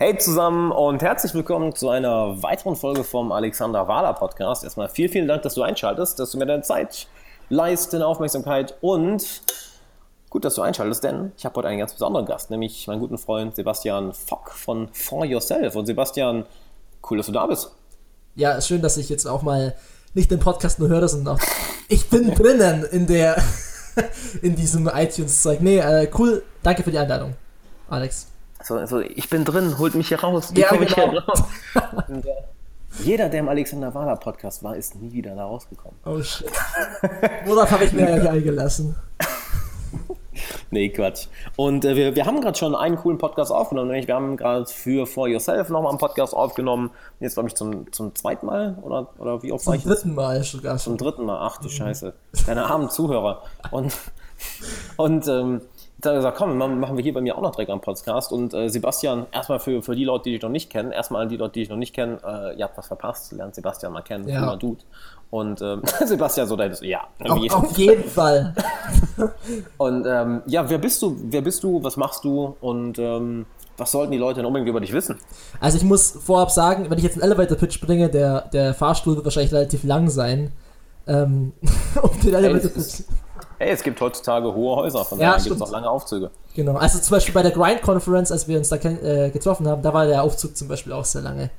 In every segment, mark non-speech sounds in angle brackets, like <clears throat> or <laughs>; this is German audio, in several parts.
Hey zusammen und herzlich willkommen zu einer weiteren Folge vom Alexander Wahler Podcast. Erstmal vielen, vielen Dank, dass du einschaltest, dass du mir deine Zeit leist, deine Aufmerksamkeit und gut, dass du einschaltest, denn ich habe heute einen ganz besonderen Gast, nämlich meinen guten Freund Sebastian Fock von For Yourself. Und Sebastian, cool, dass du da bist. Ja, schön, dass ich jetzt auch mal nicht den Podcast nur höre, sondern auch ich bin drinnen in der <laughs> in diesem iTunes-Zeug. Nee, äh, cool, danke für die Einladung, Alex. So, also ich bin drin, holt mich hier raus. Ja, genau. hier raus. <laughs> Und, äh, jeder, der im Alexander Wahler Podcast war, ist nie wieder da rausgekommen. Oh shit. Worauf habe ich mir eigentlich eingelassen? <laughs> nee, Quatsch. Und äh, wir, wir haben gerade schon einen coolen Podcast aufgenommen. Nämlich wir haben gerade für For Yourself nochmal einen Podcast aufgenommen. Jetzt, glaube ich, zum, zum zweiten Mal oder, oder wie oft Zum dritten Mal sogar. Zum dritten Mal. Ach du mhm. Scheiße. Deine armen Zuhörer. Und, <laughs> und ähm, da gesagt, komm, machen wir hier bei mir auch noch direkt einen Podcast. Und äh, Sebastian, erstmal für, für die Leute, die dich noch nicht kennen, erstmal an die Leute, die dich noch nicht kennen, äh, ihr habt was verpasst, lernt Sebastian mal kennen, ja. Dude. Und ähm, <laughs> Sebastian so, da ja. Auf, auf jeden Fall. <laughs> und ähm, ja, wer bist du? Wer bist du? Was machst du? Und ähm, was sollten die Leute denn unbedingt über dich wissen? Also ich muss vorab sagen, wenn ich jetzt einen Elevator-Pitch bringe, der, der Fahrstuhl wird wahrscheinlich relativ lang sein. Ähm, <laughs> um den Elevator-Pitch Hey, es gibt heutzutage hohe Häuser, von ja, daher gibt es auch lange Aufzüge. Genau, also zum Beispiel bei der Grind Conference, als wir uns da äh, getroffen haben, da war der Aufzug zum Beispiel auch sehr lange.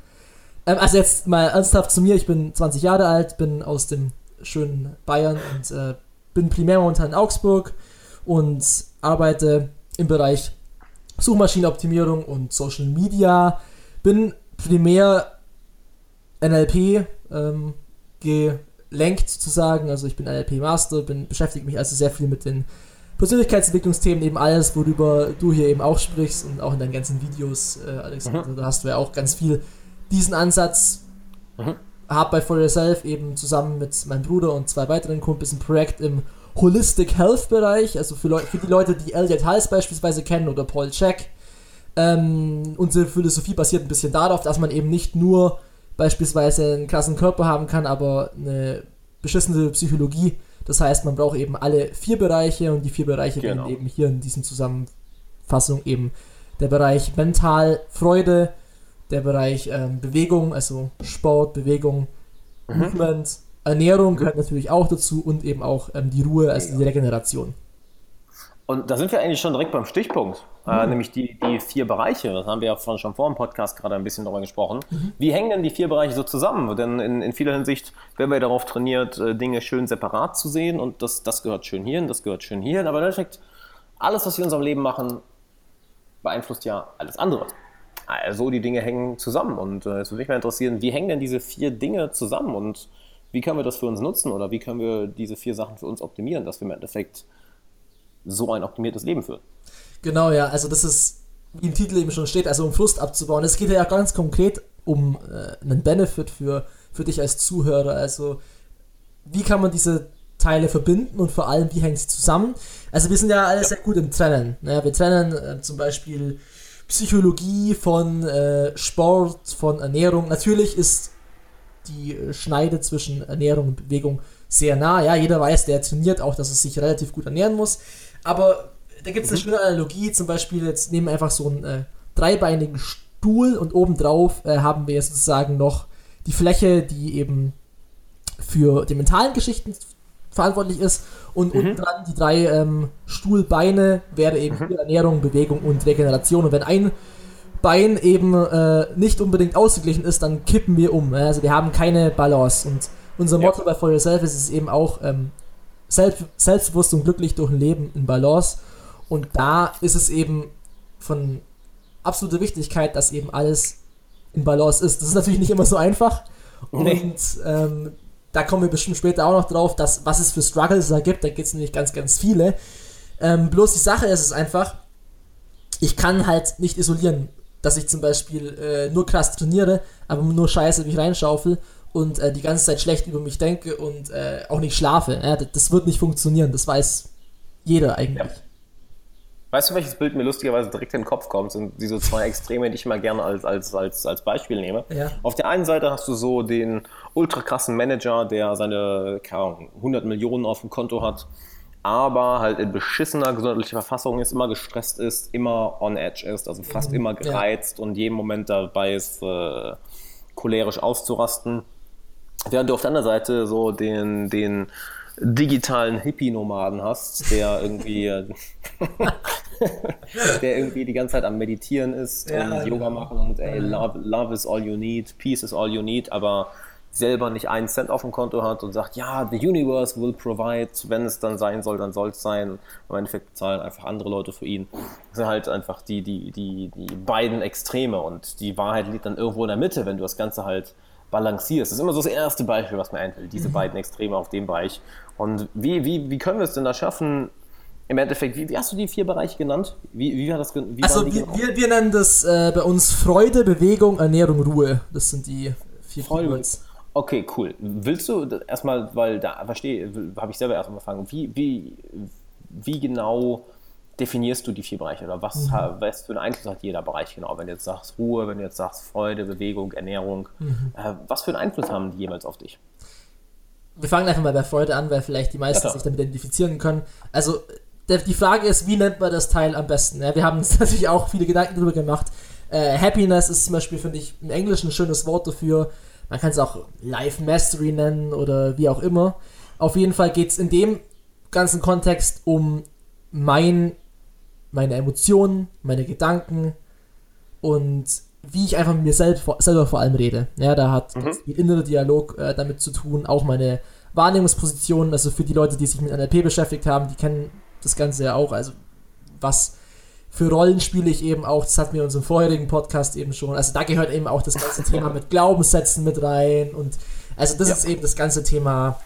Ähm, also jetzt mal ernsthaft zu mir, ich bin 20 Jahre alt, bin aus dem schönen Bayern und äh, bin primär momentan in Augsburg und arbeite im Bereich Suchmaschinenoptimierung und Social Media. Bin primär NLP ähm, lenkt sozusagen. Also ich bin NLP-Master, bin beschäftige mich also sehr viel mit den Persönlichkeitsentwicklungsthemen, eben alles, worüber du hier eben auch sprichst und auch in deinen ganzen Videos, äh, Alexander, mhm. da hast du ja auch ganz viel diesen Ansatz. Mhm. Hab bei For Yourself eben zusammen mit meinem Bruder und zwei weiteren Kumpels ein Projekt im Holistic Health Bereich, also für, Leu für die Leute, die Elliot Hals beispielsweise kennen oder Paul Check. Ähm, unsere Philosophie basiert ein bisschen darauf, dass man eben nicht nur beispielsweise einen krassen Körper haben kann, aber eine beschissene Psychologie. Das heißt, man braucht eben alle vier Bereiche und die vier Bereiche genau. werden eben hier in diesem Zusammenfassung eben der Bereich Mental, Freude, der Bereich ähm, Bewegung, also Sport, Bewegung, mhm. Movement, Ernährung gehört natürlich auch dazu und eben auch ähm, die Ruhe, also die Regeneration. Und da sind wir eigentlich schon direkt beim Stichpunkt, äh, mhm. äh, nämlich die, die vier Bereiche. Das haben wir ja von, schon vor dem Podcast gerade ein bisschen darüber gesprochen. Mhm. Wie hängen denn die vier Bereiche so zusammen? Denn in, in vieler Hinsicht werden wir darauf trainiert, äh, Dinge schön separat zu sehen und das, das gehört schön hierhin, das gehört schön hierhin. Aber im Endeffekt, alles, was wir in unserem Leben machen, beeinflusst ja alles andere. Also die Dinge hängen zusammen. Und äh, es würde mich mal interessieren, wie hängen denn diese vier Dinge zusammen und wie können wir das für uns nutzen oder wie können wir diese vier Sachen für uns optimieren, dass wir im Endeffekt so ein optimiertes Leben führen. Genau, ja, also das ist, wie im Titel eben schon steht, also um Frust abzubauen. Es geht ja ganz konkret um äh, einen Benefit für, für dich als Zuhörer. Also, wie kann man diese Teile verbinden und vor allem, wie hängt sie zusammen? Also, wir sind ja alle ja. sehr gut im Trennen. Ja, wir trennen äh, zum Beispiel Psychologie von äh, Sport, von Ernährung. Natürlich ist die äh, Schneide zwischen Ernährung und Bewegung sehr nah. Ja, jeder weiß, der trainiert auch, dass er sich relativ gut ernähren muss. Aber da gibt es eine mhm. schöne Analogie, zum Beispiel, jetzt nehmen wir einfach so einen äh, dreibeinigen Stuhl und obendrauf äh, haben wir sozusagen noch die Fläche, die eben für die mentalen Geschichten verantwortlich ist und mhm. unten dran die drei ähm, Stuhlbeine wäre eben mhm. Ernährung, Bewegung und Regeneration. Und wenn ein Bein eben äh, nicht unbedingt ausgeglichen ist, dann kippen wir um. Also wir haben keine Balance. Und unser Motto ja. bei For Yourself ist es eben auch ähm, selbst, selbstbewusst und glücklich durch ein Leben in Balance. Und da ist es eben von absoluter Wichtigkeit, dass eben alles in Balance ist. Das ist natürlich nicht immer so einfach. Nee. Und ähm, da kommen wir bestimmt später auch noch drauf, dass, was es für Struggles da gibt. Da gibt es nämlich ganz, ganz viele. Ähm, bloß die Sache ist es einfach, ich kann halt nicht isolieren, dass ich zum Beispiel äh, nur krass trainiere, aber nur Scheiße mich reinschaufel und äh, die ganze Zeit schlecht über mich denke und äh, auch nicht schlafe. Ja, das, wird nicht funktionieren, das weiß jeder eigentlich. Ja. Weißt du, welches Bild mir lustigerweise direkt in den Kopf kommt? Sind diese zwei Extreme, die ich mal gerne als, als, als, als Beispiel nehme. Ja. Auf der einen Seite hast du so den ultra krassen Manager, der seine Ahnung, 100 Millionen auf dem Konto hat aber halt in beschissener gesundheitlicher Verfassung ist, immer gestresst ist, immer on edge ist, also fast mhm, immer gereizt ja. und jeden Moment dabei ist, äh, cholerisch auszurasten. Während du auf der anderen Seite so den, den digitalen Hippie-Nomaden hast, der irgendwie, <laughs> der irgendwie die ganze Zeit am Meditieren ist ja, und Yoga machen und ey, love, love is all you need, peace is all you need, aber selber nicht einen Cent auf dem Konto hat und sagt, ja, the universe will provide, wenn es dann sein soll, dann soll es sein. Im Endeffekt zahlen einfach andere Leute für ihn. Das sind halt einfach die, die, die, die beiden Extreme und die Wahrheit liegt dann irgendwo in der Mitte, wenn du das Ganze halt balancierst. Das ist immer so das erste Beispiel, was mir einfällt, diese mhm. beiden Extreme auf dem Bereich. Und wie, wie, wie können wir es denn da schaffen, im Endeffekt, wie, wie, hast du die vier Bereiche genannt? Wie, wie war das? Wie also wir, genau? wir, wir, nennen das äh, bei uns Freude, Bewegung, Ernährung, Ruhe. Das sind die vier Freude. Okay, cool. Willst du erstmal, weil da verstehe, habe ich selber erstmal fragen, wie, wie, wie genau definierst du die vier Bereiche oder was, mhm. was für einen Einfluss hat jeder Bereich genau? Wenn du jetzt sagst Ruhe, wenn du jetzt sagst Freude, Bewegung, Ernährung, mhm. äh, was für einen Einfluss haben die jeweils auf dich? Wir fangen einfach mal bei Freude an, weil vielleicht die meisten ja, sich damit identifizieren können. Also die Frage ist, wie nennt man das Teil am besten? Ja, wir haben uns <laughs> natürlich auch viele Gedanken darüber gemacht. Äh, Happiness ist zum Beispiel, finde ich, im Englischen ein schönes Wort dafür. Man kann es auch Life Mastery nennen oder wie auch immer. Auf jeden Fall geht es in dem ganzen Kontext um mein, meine Emotionen, meine Gedanken und wie ich einfach mit mir selbst, selber vor allem rede. Ja, da hat mhm. der innere Dialog äh, damit zu tun, auch meine Wahrnehmungspositionen, also für die Leute, die sich mit NLP beschäftigt haben, die kennen das Ganze ja auch, also was für Rollen spiele ich eben auch, das hatten wir in unserem vorherigen Podcast eben schon, also da gehört eben auch das ganze <laughs> Thema mit Glaubenssätzen mit rein und also das ja. ist eben das ganze Thema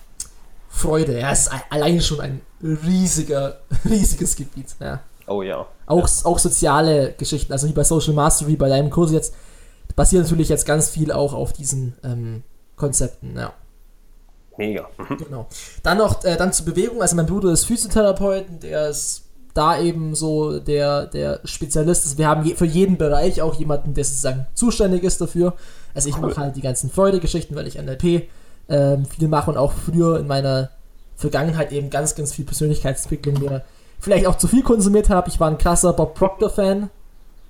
Freude, ja, ist allein schon ein riesiger, <laughs> riesiges Gebiet, ja. Oh ja. Auch, ja. auch soziale Geschichten, also wie bei Social Mastery, bei deinem Kurs jetzt, basiert natürlich jetzt ganz viel auch auf diesen ähm, Konzepten, ja. Mega. Mhm. Genau. Dann noch, äh, dann zur Bewegung, also mein Bruder ist Physiotherapeut, der ist da eben so der, der Spezialist ist. Wir haben je, für jeden Bereich auch jemanden, der sozusagen zuständig ist dafür. Also ich cool. mache halt die ganzen Freude-Geschichten, weil ich NLP ähm, viel mache und auch früher in meiner Vergangenheit eben ganz, ganz viel Persönlichkeitsentwicklung mir vielleicht auch zu viel konsumiert habe. Ich war ein krasser Bob Proctor-Fan.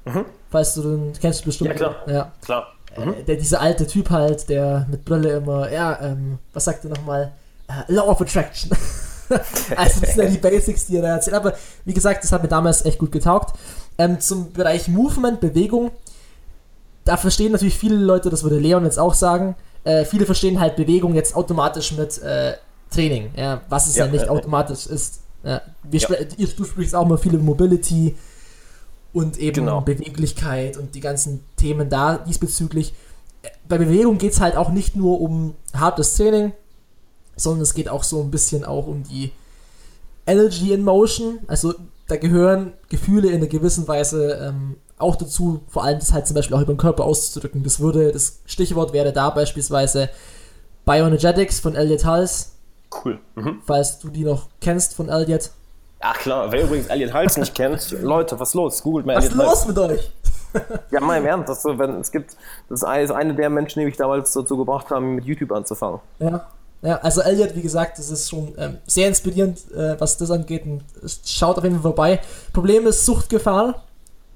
Mhm. Falls du den kennst du bestimmt. Ja, klar. Ja. klar. Äh, mhm. Äh, der, dieser alte Typ halt, der mit Brille immer, ja, ähm, was sagt er nochmal? Uh, Law of Attraction. <laughs> also das sind ja die Basics, die er da erzählt. Aber wie gesagt, das hat mir damals echt gut getaugt. Ähm, zum Bereich Movement, Bewegung, da verstehen natürlich viele Leute, das würde Leon jetzt auch sagen, äh, viele verstehen halt Bewegung jetzt automatisch mit äh, Training, ja, was es ja, ja nicht äh, automatisch ist. Ja, ja. Ihr, du sprichst auch mal viele Mobility und eben genau. Beweglichkeit und die ganzen Themen da diesbezüglich. Bei Bewegung geht es halt auch nicht nur um hartes Training, sondern es geht auch so ein bisschen auch um die Energy in Motion. Also da gehören Gefühle in einer gewissen Weise ähm, auch dazu, vor allem das halt zum Beispiel auch über den Körper auszudrücken. Das würde, das Stichwort wäre da beispielsweise Bioenergetics von Elliot Hals. Cool. Mhm. Falls du die noch kennst von Elliot. Ach klar, wer übrigens Elliot Hals nicht kennt, <laughs> Leute, was los? Googelt mal Was ist los mit euch? <laughs> ja, mal im Ernst, das, so, wenn, es gibt, das ist eine der Menschen, die mich damals dazu gebracht haben, mit YouTube anzufangen. Ja. Ja, also Elliot, wie gesagt, das ist schon ähm, sehr inspirierend, äh, was das angeht. Und schaut auf jeden Fall vorbei. Problem ist Suchtgefahr.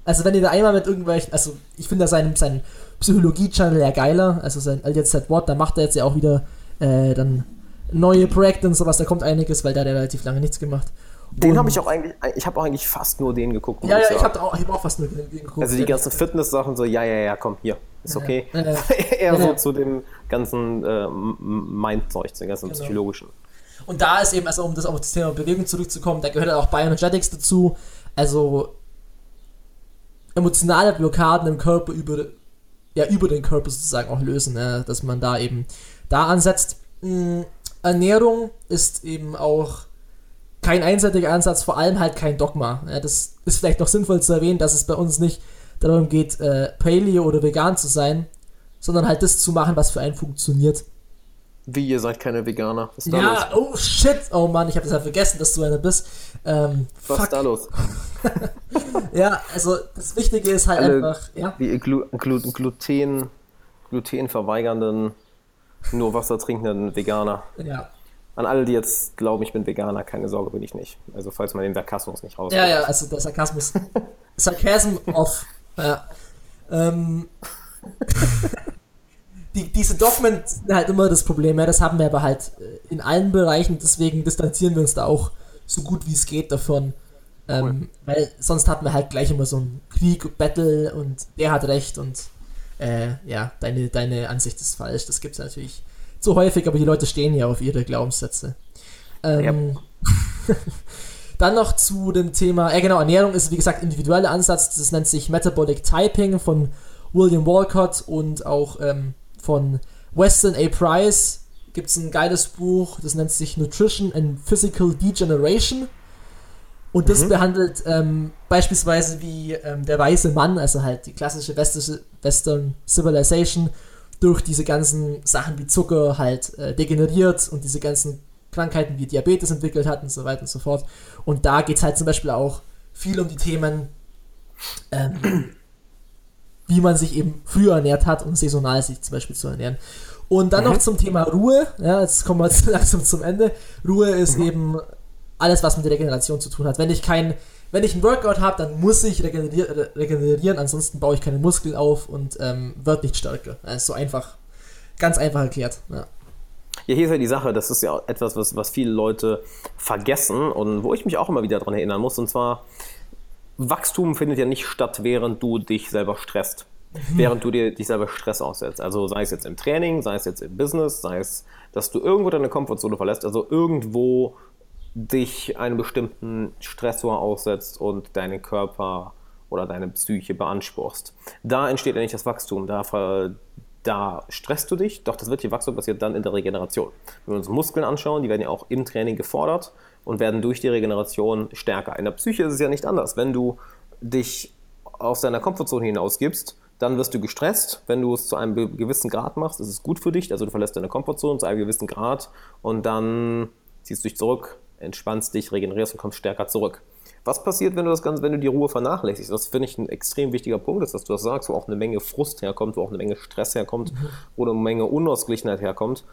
Also wenn ihr da einmal mit irgendwelchen, also ich finde da seinen, seinen Psychologie-Channel ja geiler, also sein Elliot Said What, da macht er jetzt ja auch wieder äh, dann neue Projekte und sowas, da kommt einiges, weil da hat er relativ lange nichts gemacht. Den habe ich auch eigentlich, ich habe auch eigentlich fast nur den geguckt. Ja, ja, ich habe auch, hab auch fast nur den geguckt. Also die ganzen Fitness-Sachen so, ja, ja, ja, komm, hier, ist okay. Ja, ja. <laughs> Eher ja, so zu dem ganzen äh, Mind-Zeug, zu dem ganzen genau. psychologischen. Und da ist eben, also um das auf das Thema Bewegung zurückzukommen, da gehört auch Bioenergetics dazu. Also emotionale Blockaden im Körper über, ja, über den Körper sozusagen auch lösen, ne? dass man da eben da ansetzt. Hm, Ernährung ist eben auch kein einseitiger Ansatz, vor allem halt kein Dogma. Ja, das ist vielleicht noch sinnvoll zu erwähnen, dass es bei uns nicht darum geht, äh, Paleo oder vegan zu sein, sondern halt das zu machen, was für einen funktioniert. Wie, ihr seid keine Veganer? Was ist da ja, los? oh shit, oh Mann, ich habe das ja vergessen, dass du einer bist. Ähm, was fuck. ist da los? <laughs> ja, also das Wichtige ist halt Alle einfach, ja. Die Glu Glu Gluten, glutenverweigernden, nur Wasser trinkenden Veganer. Ja. an alle, die jetzt glauben, ich bin Veganer, keine Sorge, bin ich nicht. Also falls man den Sarkasmus nicht raus. Ja, ja, also der Sarkasmus. <laughs> Sarcasm off. Ja. Ähm, <laughs> die, diese Dogmen sind halt immer das Problem, ja, das haben wir aber halt äh, in allen Bereichen, deswegen distanzieren wir uns da auch so gut wie es geht davon. Ähm, cool. Weil sonst hatten wir halt gleich immer so einen Krieg, Battle und der hat recht und äh, ja, deine, deine Ansicht ist falsch. Das gibt es natürlich zu häufig, aber die Leute stehen ja auf ihre Glaubenssätze. Ähm, yep. <laughs> Dann noch zu dem Thema, äh genau, Ernährung ist wie gesagt individueller Ansatz, das nennt sich Metabolic Typing von William Walcott und auch ähm, von Weston A. Price gibt es ein geiles Buch, das nennt sich Nutrition and Physical Degeneration. Und das mhm. behandelt ähm, beispielsweise wie ähm, der weiße Mann, also halt die klassische westliche Western Civilization, durch diese ganzen Sachen wie Zucker halt äh, degeneriert und diese ganzen Krankheiten wie Diabetes entwickelt hat und so weiter und so fort. Und da geht es halt zum Beispiel auch viel um die Themen, ähm, <clears throat> wie man sich eben früher ernährt hat und saisonal sich zum Beispiel zu ernähren. Und dann mhm. noch zum Thema Ruhe. Ja, jetzt kommen wir jetzt <laughs> langsam zum Ende. Ruhe ist mhm. eben alles, was mit der Regeneration zu tun hat. Wenn ich kein, wenn ich ein Workout habe, dann muss ich regenerier regenerieren, ansonsten baue ich keine Muskeln auf und ähm, wird nicht stärker. Das ist so einfach, ganz einfach erklärt. Ja. Ja, hier ist ja die Sache, das ist ja etwas, was, was viele Leute vergessen und wo ich mich auch immer wieder daran erinnern muss. Und zwar, Wachstum findet ja nicht statt, während du dich selber stresst. Mhm. Während du dir dich selber Stress aussetzt. Also sei es jetzt im Training, sei es jetzt im Business, sei es, dass du irgendwo deine Komfortzone verlässt, also irgendwo dich einem bestimmten Stressor aussetzt und deinen Körper oder deine Psyche beanspruchst. Da entsteht ja nicht das Wachstum, da, da stresst du dich, doch das wirkliche Wachstum passiert dann in der Regeneration. Wenn wir uns Muskeln anschauen, die werden ja auch im Training gefordert und werden durch die Regeneration stärker. In der Psyche ist es ja nicht anders. Wenn du dich aus deiner Komfortzone hinausgibst, dann wirst du gestresst. Wenn du es zu einem gewissen Grad machst, ist es gut für dich. Also du verlässt deine Komfortzone zu einem gewissen Grad und dann ziehst du dich zurück, entspannst dich, regenerierst und kommst stärker zurück. Was passiert, wenn du das Ganze, wenn du die Ruhe vernachlässigst? Das finde ich ein extrem wichtiger Punkt, ist, dass du das sagst, wo auch eine Menge Frust herkommt, wo auch eine Menge Stress herkommt, mhm. wo eine Menge Unausgeglichenheit herkommt.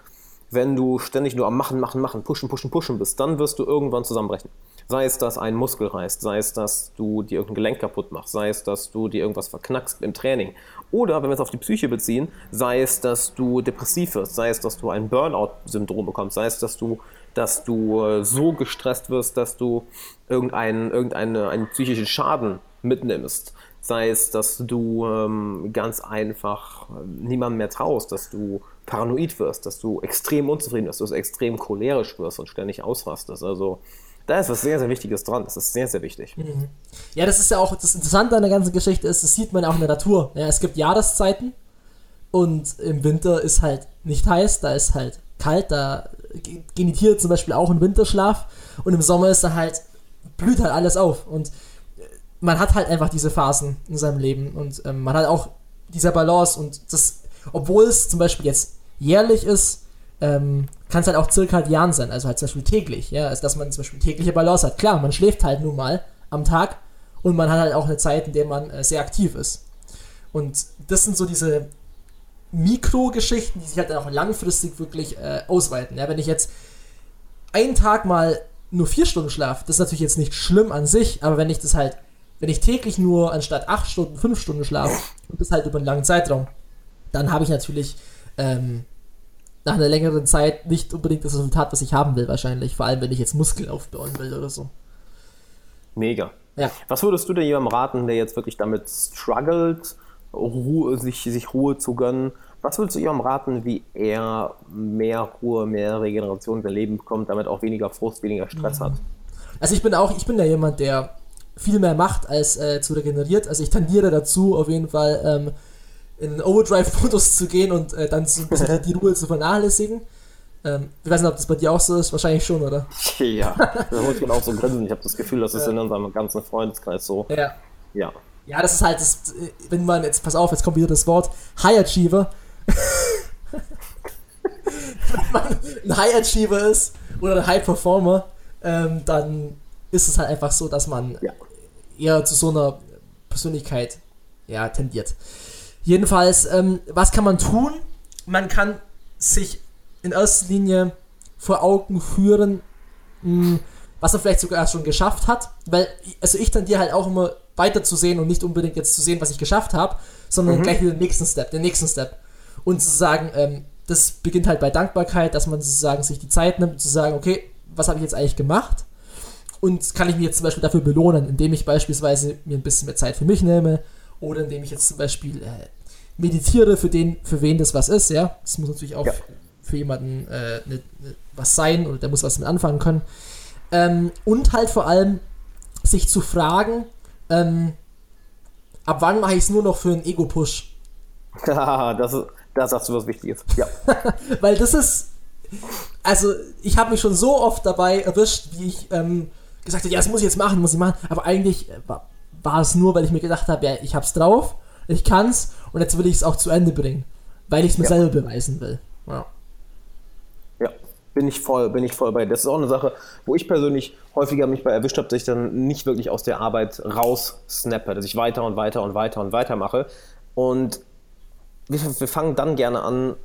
Wenn du ständig nur am Machen, Machen, Machen, Pushen, Pushen, Pushen bist, dann wirst du irgendwann zusammenbrechen. Sei es, dass ein Muskel reißt, sei es, dass du dir irgendein Gelenk kaputt machst, sei es, dass du dir irgendwas verknackst im Training. Oder, wenn wir es auf die Psyche beziehen, sei es, dass du depressiv wirst, sei es, dass du ein Burnout-Syndrom bekommst, sei es, dass du dass du äh, so gestresst wirst, dass du irgendeinen, irgendeinen einen psychischen Schaden mitnimmst. Sei es, dass du ähm, ganz einfach äh, niemandem mehr traust, dass du paranoid wirst, dass du extrem unzufrieden bist, dass du extrem cholerisch wirst und ständig ausrastest. Also da ist was sehr, sehr Wichtiges dran. Das ist sehr, sehr wichtig. Mhm. Ja, das ist ja auch das Interessante an der ganzen Geschichte ist, das sieht man auch in der Natur. Ja, es gibt Jahreszeiten und im Winter ist halt nicht heiß, da ist halt kalt, da gehen die Tiere zum Beispiel auch in Winterschlaf und im Sommer ist da halt, blüht halt alles auf und man hat halt einfach diese Phasen in seinem Leben und ähm, man hat auch diese Balance und das, obwohl es zum Beispiel jetzt jährlich ist, ähm, kann es halt auch zirkadian sein, also halt zum Beispiel täglich, ja, also dass man zum Beispiel tägliche Balance hat. Klar, man schläft halt nun mal am Tag und man hat halt auch eine Zeit, in der man äh, sehr aktiv ist. Und das sind so diese Mikrogeschichten, die sich halt auch langfristig wirklich äh, ausweiten. Ja, wenn ich jetzt einen Tag mal nur vier Stunden schlafe, das ist natürlich jetzt nicht schlimm an sich, aber wenn ich das halt, wenn ich täglich nur anstatt acht Stunden fünf Stunden schlafe und das halt über einen langen Zeitraum, dann habe ich natürlich ähm, nach einer längeren Zeit nicht unbedingt das Resultat, was ich haben will, wahrscheinlich. Vor allem, wenn ich jetzt Muskeln aufbauen will oder so. Mega. Ja. Was würdest du denn jemandem raten, der jetzt wirklich damit struggelt, Ruhe, sich, sich Ruhe zu gönnen? Was würdest du ihm raten, wie er mehr Ruhe, mehr Regeneration in sein Leben bekommt, damit auch weniger Frust, weniger Stress hat? Also ich bin auch, ich bin ja jemand, der viel mehr macht als äh, zu regeneriert. Also ich tendiere dazu, auf jeden Fall ähm, in Overdrive-Modus zu gehen und äh, dann so ein bisschen <laughs> die Ruhe zu vernachlässigen. Ähm, ich weiß nicht, ob das bei dir auch so ist, wahrscheinlich schon, oder? <laughs> Ja, da muss man auch so grinsen. Ich habe das Gefühl, das ist in unserem ganzen Freundeskreis so. Ja. Ja. Ja, das ist halt, das, wenn man jetzt, pass auf, jetzt kommt wieder das Wort, High Achiever, <laughs> wenn man ein High Achiever ist oder ein High Performer, ähm, dann ist es halt einfach so, dass man ja. eher zu so einer Persönlichkeit ja, tendiert. Jedenfalls, ähm, was kann man tun? Man kann sich in erster Linie vor Augen führen, mh, was er vielleicht sogar schon geschafft hat, weil, also ich tendiere halt auch immer weiter zu sehen und nicht unbedingt jetzt zu sehen, was ich geschafft habe, sondern mhm. gleich den nächsten Step, den nächsten Step. Und zu sagen, ähm, das beginnt halt bei Dankbarkeit, dass man sozusagen sich die Zeit nimmt, zu sagen, okay, was habe ich jetzt eigentlich gemacht? Und kann ich mir jetzt zum Beispiel dafür belohnen, indem ich beispielsweise mir ein bisschen mehr Zeit für mich nehme oder indem ich jetzt zum Beispiel äh, meditiere, für den, für wen das was ist, ja. Das muss natürlich auch ja. für jemanden äh, ne, ne, was sein oder der muss was mit anfangen können. Ähm, und halt vor allem sich zu fragen, ähm, ab wann mache ich es nur noch für einen Ego-Push? <laughs> das ist, da sagst du was Wichtiges. Ja. <laughs> Weil das ist, also ich habe mich schon so oft dabei erwischt, wie ich ähm, gesagt habe, ja, das muss ich jetzt machen, muss ich machen. Aber eigentlich war, war es nur, weil ich mir gedacht habe, ja, ich hab's drauf, ich kann's und jetzt will ich es auch zu Ende bringen, weil ich es mir ja. selber beweisen will. Ja. Ja, bin ich voll, bin ich voll bei. Das ist auch eine Sache, wo ich persönlich häufiger mich bei erwischt habe, dass ich dann nicht wirklich aus der Arbeit raus snappe, dass ich weiter und weiter und weiter und weiter mache. Und wir, wir fangen dann gerne an,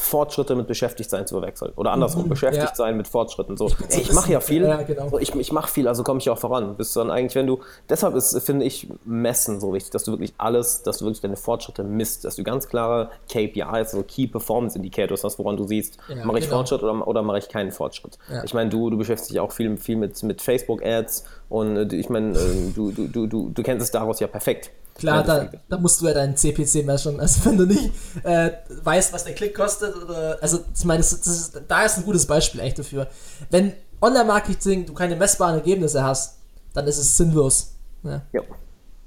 Fortschritte mit Beschäftigtsein zu verwechseln. Oder andersrum, mhm, beschäftigt ja. sein mit Fortschritten. So, ey, ich mache ja viel, ja, genau. ich, ich mache viel, also komme ich auch voran. Bist dann eigentlich, wenn du, deshalb ist, finde ich, Messen so wichtig, dass du wirklich alles, dass du wirklich deine Fortschritte misst, dass du ganz klare KPIs, also Key Performance Indicators hast, woran du siehst, ja, mache ich genau. Fortschritt oder, oder mache ich keinen Fortschritt. Ich meine, du, du beschäftigst dich auch viel, viel mit, mit Facebook-Ads und äh, ich meine, äh, du, du, du, du, du kennst es daraus ja perfekt. Klar, da, da, musst du ja deinen CPC messen. Also wenn du nicht äh, weißt, was der Klick kostet, oder also ich meine, das, das ist, da ist ein gutes Beispiel echt dafür. Wenn Online-Marketing du keine messbaren Ergebnisse hast, dann ist es sinnlos. Ja. ja.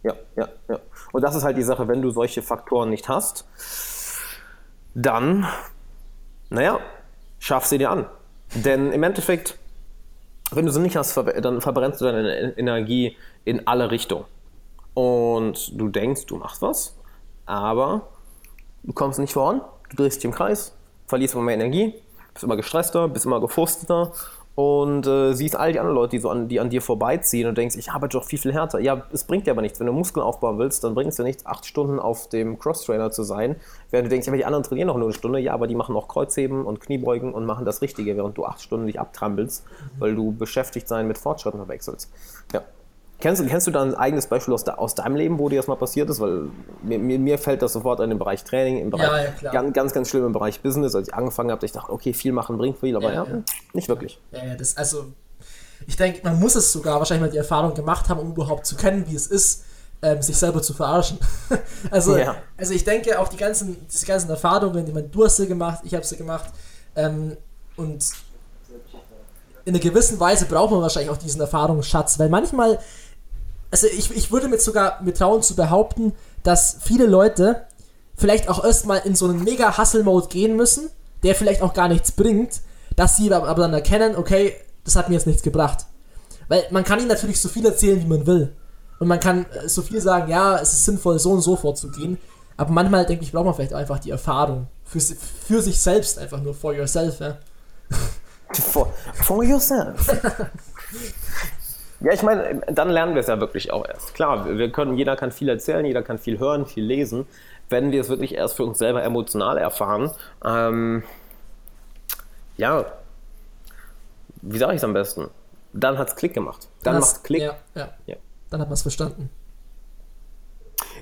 Ja, ja, ja. Und das ist halt die Sache, wenn du solche Faktoren nicht hast, dann, naja, schaff sie dir an. Denn im Endeffekt, wenn du sie nicht hast, dann verbrennst du deine Energie in alle Richtungen und du denkst, du machst was, aber du kommst nicht voran, du drehst dich im Kreis, verlierst immer mehr Energie, bist immer gestresster, bist immer gefrusteter und äh, siehst all die anderen Leute, die, so an, die an dir vorbeiziehen und denkst, ich arbeite doch viel, viel härter. Ja, es bringt dir aber nichts. Wenn du Muskeln aufbauen willst, dann bringt es dir nichts, acht Stunden auf dem Cross-Trainer zu sein, während du denkst, ja, aber die anderen trainieren noch nur eine Stunde. Ja, aber die machen auch Kreuzheben und Kniebeugen und machen das Richtige, während du acht Stunden dich abtrampelst, weil du beschäftigt sein mit Fortschritten verwechselst. Ja. Kennst, kennst du da ein eigenes Beispiel aus, de, aus deinem Leben, wo dir das mal passiert ist? Weil mir, mir, mir fällt das sofort an den Bereich Training, im Bereich, ja, ja, ganz, ganz, ganz schlimm im Bereich Business. Als ich angefangen habe, ich dachte, okay, viel machen bringt viel, aber ja, ja nicht wirklich. Ja, das, also, ich denke, man muss es sogar wahrscheinlich mal die Erfahrung gemacht haben, um überhaupt zu kennen, wie es ist, ähm, sich selber zu verarschen. <laughs> also, also ich denke, auch die ganzen, diese ganzen Erfahrungen, die man, du hast sie gemacht, ich habe sie gemacht, ähm, und in einer gewissen Weise braucht man wahrscheinlich auch diesen Erfahrungsschatz, weil manchmal also ich, ich würde mir sogar mir trauen zu behaupten, dass viele Leute vielleicht auch erstmal in so einen mega Hustle-Mode gehen müssen, der vielleicht auch gar nichts bringt, dass sie aber dann erkennen, okay, das hat mir jetzt nichts gebracht. Weil man kann ihnen natürlich so viel erzählen, wie man will. Und man kann äh, so viel sagen, ja, es ist sinnvoll, so und so vorzugehen. Aber manchmal, denke ich, braucht man vielleicht einfach die Erfahrung. Für, für sich selbst einfach nur, for yourself, ja. For, for yourself. <laughs> Ja, ich meine, dann lernen wir es ja wirklich auch erst. Klar, wir können, jeder kann viel erzählen, jeder kann viel hören, viel lesen. Wenn wir es wirklich erst für uns selber emotional erfahren, ähm, ja, wie sage ich es am besten? Dann hat es Klick gemacht. Dann, macht es Klick. Ja, ja. ja. Dann hat man es verstanden.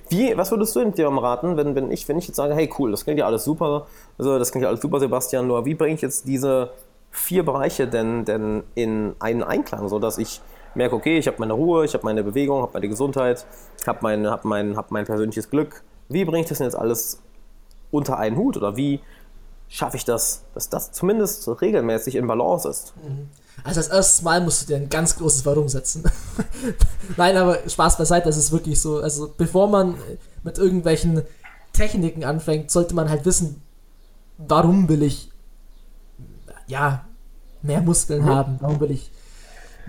Wie, was würdest du dir raten, wenn, wenn, ich, wenn ich jetzt sage, hey cool, das klingt ja alles super, also das klingt ja alles super, Sebastian, nur wie bringe ich jetzt diese vier Bereiche denn, denn in einen Einklang, sodass ich merke, okay, ich habe meine Ruhe, ich habe meine Bewegung, habe meine Gesundheit, habe mein, hab mein, hab mein persönliches Glück. Wie bringe ich das denn jetzt alles unter einen Hut oder wie schaffe ich das, dass das zumindest regelmäßig in Balance ist? Mhm. Also das erste Mal musst du dir ein ganz großes Warum setzen. <laughs> Nein, aber Spaß beiseite, das ist wirklich so. Also bevor man mit irgendwelchen Techniken anfängt, sollte man halt wissen, warum will ich ja mehr Muskeln mhm. haben, warum will ich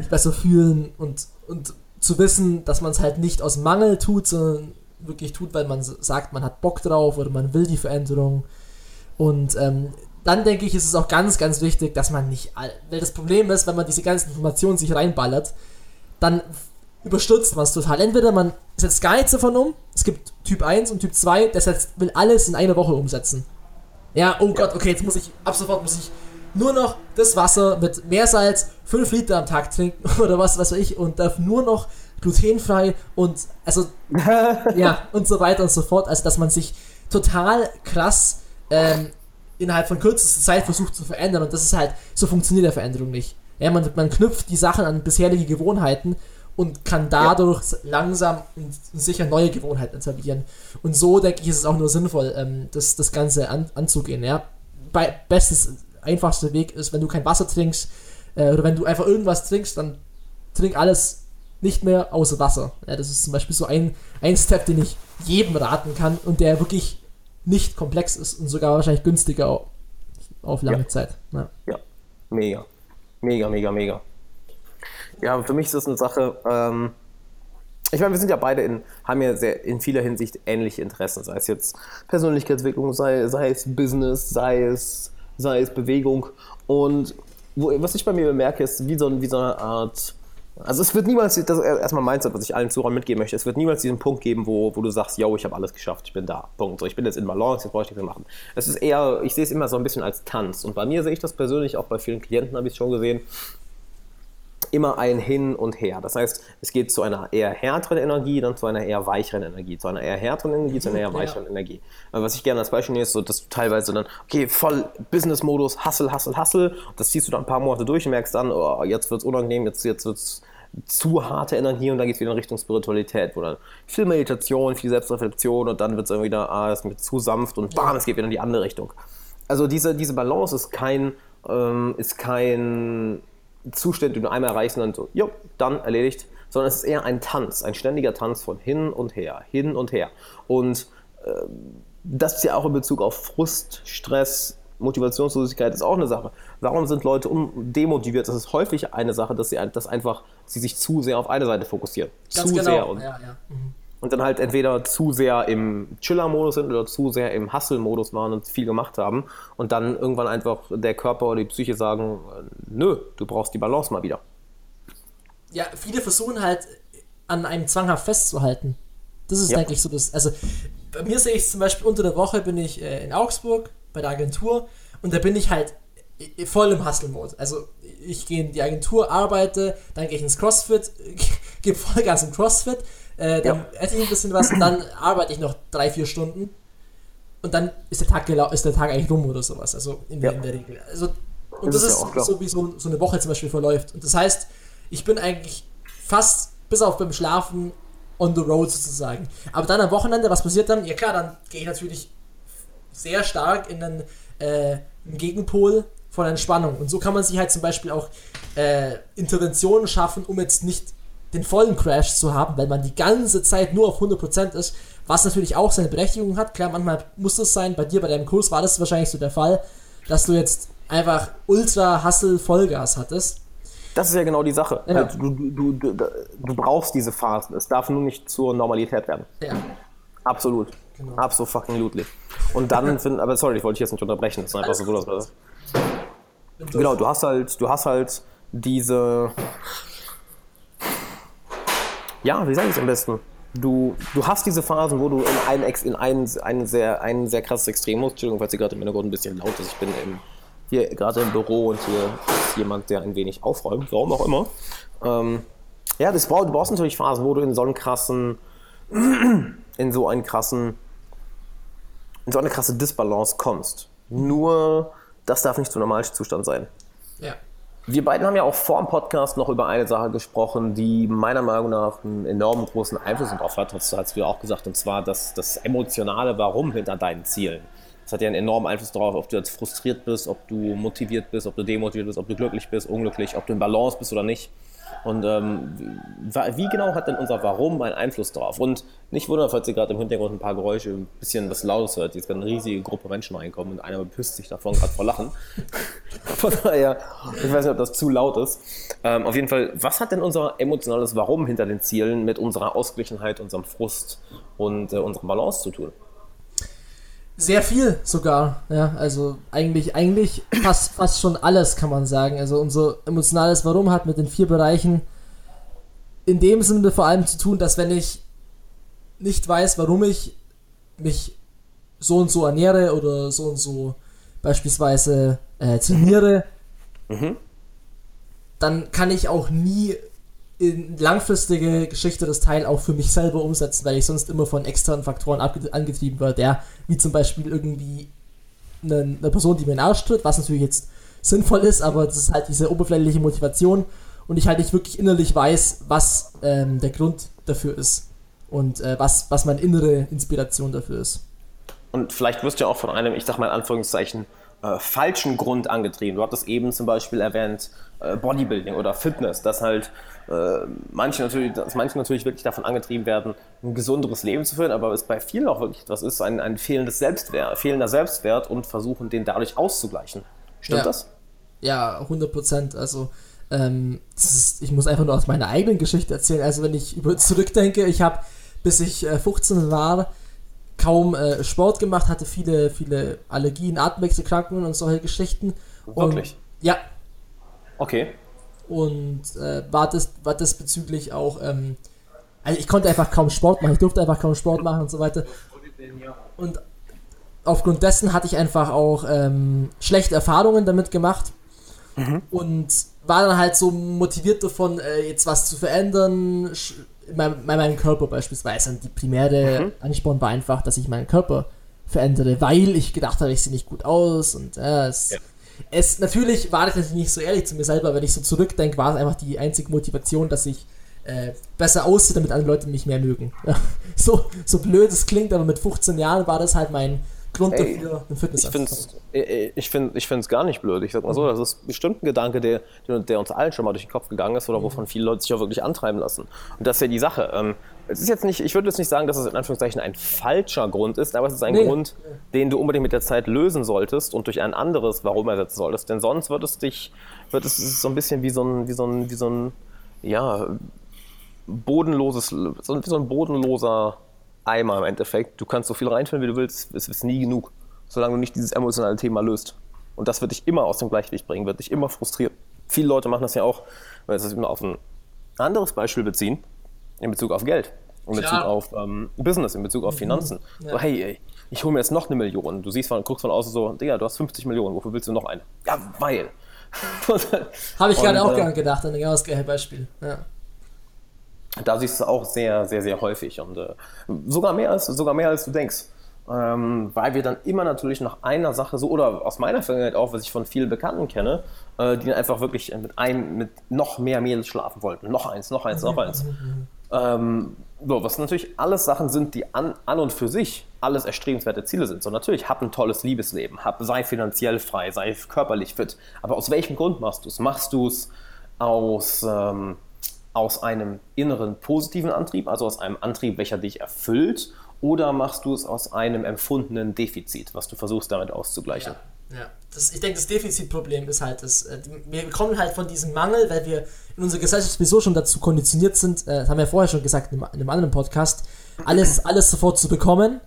mich besser fühlen und, und zu wissen, dass man es halt nicht aus Mangel tut, sondern wirklich tut, weil man sagt, man hat Bock drauf oder man will die Veränderung. Und ähm, dann denke ich, ist es auch ganz, ganz wichtig, dass man nicht, weil das Problem ist, wenn man diese ganzen Informationen sich reinballert, dann überstürzt man es total. Entweder man setzt gar nichts davon um, es gibt Typ 1 und Typ 2, der setzt, will alles in einer Woche umsetzen. Ja, oh Gott, okay, jetzt muss ich, ab sofort muss ich nur noch das Wasser mit Meersalz 5 Liter am Tag trinken <laughs> oder was weiß ich und darf nur noch glutenfrei und also <laughs> ja und so weiter und so fort. Also dass man sich total krass ähm, innerhalb von kürzester Zeit versucht zu verändern und das ist halt, so funktioniert der Veränderung nicht. Ja, man, man knüpft die Sachen an bisherige Gewohnheiten und kann dadurch ja. langsam und sicher neue Gewohnheiten etablieren. Und so, denke ich, ist es auch nur sinnvoll, ähm, das, das Ganze an, anzugehen. Ja? Bei, bestes, einfachster Weg ist, wenn du kein Wasser trinkst äh, oder wenn du einfach irgendwas trinkst, dann trink alles nicht mehr außer Wasser. Ja, das ist zum Beispiel so ein, ein Step, den ich jedem raten kann und der wirklich nicht komplex ist und sogar wahrscheinlich günstiger auf lange ja. Zeit. Ja. ja, mega. Mega, mega, mega. Ja, für mich ist das eine Sache, ähm, ich meine, wir sind ja beide in, haben ja sehr, in vieler Hinsicht ähnliche Interessen, sei es jetzt Persönlichkeitsentwicklung, sei, sei es Business, sei es, sei es Bewegung. Und wo, was ich bei mir bemerke, ist wie so, wie so eine Art also es wird niemals, das ist erstmal Mindset, was ich allen Zuhörern mitgeben möchte, es wird niemals diesen Punkt geben, wo, wo du sagst, yo, ich habe alles geschafft, ich bin da, Punkt. So, ich bin jetzt in Balance, jetzt brauche ich nichts mehr machen. Es ist eher, ich sehe es immer so ein bisschen als Tanz. Und bei mir sehe ich das persönlich, auch bei vielen Klienten habe ich es schon gesehen, immer ein Hin und Her. Das heißt, es geht zu einer eher härteren Energie, dann zu einer eher weicheren Energie, zu einer eher härteren Energie, zu einer eher weicheren ja. Energie. Was ich gerne als Beispiel nehme, ist so, dass du teilweise dann, okay, voll Business-Modus, Hustle, Hustle, Hustle, das ziehst du dann ein paar Monate durch und merkst dann, oh, jetzt wird es unangenehm, jetzt, jetzt wird es zu harte Energie und dann geht es wieder in Richtung Spiritualität, wo dann viel Meditation, viel Selbstreflexion und dann wird es irgendwie wieder, ah, es wird zu sanft und bam, es geht wieder in die andere Richtung. Also diese, diese Balance ist kein, ähm, ist kein Zustand, den du einmal erreichst und dann so, jo, dann erledigt, sondern es ist eher ein Tanz, ein ständiger Tanz von hin und her, hin und her. Und äh, das ist ja auch in Bezug auf Frust, Stress, Motivationslosigkeit ist auch eine Sache. Warum sind Leute demotiviert? Das ist häufig eine Sache, dass sie dass einfach sie sich zu sehr auf eine Seite fokussieren. Ganz zu genau. sehr. Und, ja, ja. Mhm. Und dann halt entweder zu sehr im Chiller-Modus sind oder zu sehr im Hustle-Modus waren und viel gemacht haben und dann irgendwann einfach der Körper oder die Psyche sagen, nö, du brauchst die Balance mal wieder. Ja, viele versuchen halt an einem zwanghaft festzuhalten. Das ist ja. eigentlich so das. Also bei mir sehe ich zum Beispiel unter der Woche bin ich äh, in Augsburg bei der Agentur und da bin ich halt voll im Hustle-Mode. Also ich gehe in die Agentur, arbeite, dann gehe ich ins CrossFit, <laughs> gebe Vollgas im CrossFit, äh, dann ja. esse ich ein bisschen was und dann arbeite ich noch drei, vier Stunden und dann ist der Tag, ist der Tag eigentlich rum oder sowas. Also in, ja. in der Regel. Also, und das, das ist, ja so, wie so, so eine Woche zum Beispiel verläuft. Und das heißt, ich bin eigentlich fast bis auf beim Schlafen on the road sozusagen. Aber dann am Wochenende, was passiert dann? Ja klar, dann gehe ich natürlich sehr stark in den äh, Gegenpol von Entspannung. Und so kann man sich halt zum Beispiel auch äh, Interventionen schaffen, um jetzt nicht den vollen Crash zu haben, weil man die ganze Zeit nur auf 100% ist, was natürlich auch seine Berechtigung hat. Klar, manchmal muss das sein. Bei dir, bei deinem Kurs war das wahrscheinlich so der Fall, dass du jetzt einfach ultra Hustle Vollgas hattest. Das ist ja genau die Sache. Ja. Also du, du, du, du, brauchst diese Phasen. Es darf nur nicht zur Normalität werden. Ja. Absolut. Genau. Absolut fucking lootly. Und dann <laughs> finden, aber sorry, ich wollte dich jetzt nicht unterbrechen. Das ist einfach so, dass das. Genau, du hast halt, du hast halt diese. Ja, wie sage ich es am besten? Du, du hast diese Phasen, wo du in ein, in ein, ein, sehr, ein sehr krasses Extrem musst. Entschuldigung, falls ihr gerade im Hintergrund ein bisschen laut ist. Ich bin im, hier gerade im Büro und hier ist jemand, der ein wenig aufräumt, warum auch immer. Ähm, ja, das, du brauchst natürlich Phasen, wo du in so einen krassen, <clears throat> in so einen krassen in so eine krasse Disbalance kommst. Nur, das darf nicht zum Normalzustand sein. Ja. Wir beiden haben ja auch vor dem Podcast noch über eine Sache gesprochen, die meiner Meinung nach einen enormen großen Einfluss darauf hat. Das hast du ja auch gesagt, und zwar das, das emotionale Warum hinter deinen Zielen. Das hat ja einen enormen Einfluss darauf, ob du jetzt frustriert bist, ob du motiviert bist, ob du demotiviert bist, ob du glücklich bist, unglücklich, ob du in Balance bist oder nicht. Und ähm, wie genau hat denn unser Warum einen Einfluss darauf? Und nicht wundern, falls ihr gerade im Hintergrund ein paar Geräusche, ein bisschen was Lautes hört. Jetzt eine riesige Gruppe Menschen reinkommen und einer bepisst sich davon gerade vor Lachen. <laughs> Von daher, ich weiß nicht, ob das zu laut ist. Ähm, auf jeden Fall, was hat denn unser emotionales Warum hinter den Zielen mit unserer Ausgeglichenheit, unserem Frust und äh, unserer Balance zu tun? Sehr viel sogar, ja, also eigentlich, eigentlich fast, fast schon alles kann man sagen. Also unser emotionales Warum hat mit den vier Bereichen in dem Sinne vor allem zu tun, dass wenn ich nicht weiß, warum ich mich so und so ernähre oder so und so beispielsweise äh, trainiere, mhm. dann kann ich auch nie langfristige Geschichte das Teil auch für mich selber umsetzen, weil ich sonst immer von externen Faktoren angetrieben werde, ja, wie zum Beispiel irgendwie eine, eine Person, die mir in den Arsch tritt, was natürlich jetzt sinnvoll ist, aber das ist halt diese oberflächliche Motivation und ich halt nicht wirklich innerlich weiß, was ähm, der Grund dafür ist und äh, was, was meine innere Inspiration dafür ist. Und vielleicht wirst du ja auch von einem, ich sag mal in Anführungszeichen, äh, falschen Grund angetrieben. Du hattest eben zum Beispiel erwähnt äh, Bodybuilding oder Fitness, dass halt äh, manche, natürlich, dass manche natürlich wirklich davon angetrieben werden, ein gesunderes Leben zu führen, aber es bei vielen auch wirklich etwas ist, ein, ein fehlendes Selbstwert, fehlender Selbstwert und versuchen, den dadurch auszugleichen. Stimmt ja. das? Ja, 100 Prozent. Also, ähm, ist, ich muss einfach nur aus meiner eigenen Geschichte erzählen. Also, wenn ich über zurückdenke, ich habe, bis ich äh, 15 war, kaum äh, Sport gemacht, hatte viele, viele Allergien, Atemwechselkrankungen und solche Geschichten. Wirklich? Und, ja. Okay. Und äh, war, das, war das bezüglich auch, ähm, also ich konnte einfach kaum Sport machen, ich durfte einfach kaum Sport machen und so weiter. Und aufgrund dessen hatte ich einfach auch ähm, schlechte Erfahrungen damit gemacht mhm. und war dann halt so motiviert davon, äh, jetzt was zu verändern, bei, bei meinem Körper beispielsweise. Und die primäre mhm. Ansporn war einfach, dass ich meinen Körper verändere, weil ich gedacht habe, ich sehe nicht gut aus und äh, es, ja. es, natürlich war ich natürlich nicht so ehrlich zu mir selber, wenn ich so zurückdenke, war es einfach die einzige Motivation, dass ich äh, besser aussehe, damit andere Leute mich mehr mögen. <laughs> So, so blöd es klingt, aber mit 15 Jahren war das halt mein, Grund Ey, dafür, ein Fitness Ich finde es äh, äh, gar nicht blöd. Ich sag mal so, das ist bestimmt ein Gedanke, der, der uns allen schon mal durch den Kopf gegangen ist oder wovon viele Leute sich auch wirklich antreiben lassen. Und das ist ja die Sache. Ähm, es ist jetzt nicht, ich würde jetzt nicht sagen, dass es in Anführungszeichen ein falscher Grund ist, aber es ist ein nee. Grund, den du unbedingt mit der Zeit lösen solltest und durch ein anderes Warum ersetzen solltest. Denn sonst wird es dich, wird es so ein bisschen wie so ein, wie so ein, wie so ein, ja, bodenloses, so wie so ein bodenloser Eimer im Endeffekt. Du kannst so viel reinfüllen, wie du willst, es ist nie genug, solange du nicht dieses emotionale Thema löst. Und das wird dich immer aus dem Gleichgewicht bringen, wird dich immer frustrieren. Viele Leute machen das ja auch, wenn wir das immer auf ein anderes Beispiel beziehen, in Bezug auf Geld, in Bezug Klar. auf ähm, Business, in Bezug auf mhm. Finanzen. Ja. So, hey, ey, ich hole mir jetzt noch eine Million. Du siehst von, guckst von außen so, Digga, du hast 50 Millionen, wofür willst du noch eine? Ja, weil. <laughs> Habe ich gerade auch äh, gedacht, ein genaues Beispiel. Ja da siehst du auch sehr, sehr, sehr häufig und äh, sogar, mehr als, sogar mehr als du denkst. Ähm, weil wir dann immer natürlich nach einer Sache so, oder aus meiner Vergangenheit auch, was ich von vielen Bekannten kenne, äh, die einfach wirklich mit einem, mit noch mehr Mädels schlafen wollten. Noch eins, noch eins, noch eins. Ähm, so, was natürlich alles Sachen sind, die an, an und für sich alles erstrebenswerte Ziele sind. So, natürlich, hab ein tolles Liebesleben, hab, sei finanziell frei, sei körperlich fit. Aber aus welchem Grund machst du es? Machst du es aus, ähm, aus einem inneren positiven Antrieb, also aus einem Antrieb, welcher dich erfüllt, oder machst du es aus einem empfundenen Defizit, was du versuchst damit auszugleichen? Ja, ja. Das, ich denke, das Defizitproblem ist halt, dass äh, wir kommen halt von diesem Mangel, weil wir in unserer Gesellschaft sowieso schon dazu konditioniert sind, äh, das haben wir vorher schon gesagt in einem, anderen Podcast, alles, alles sofort zu bekommen.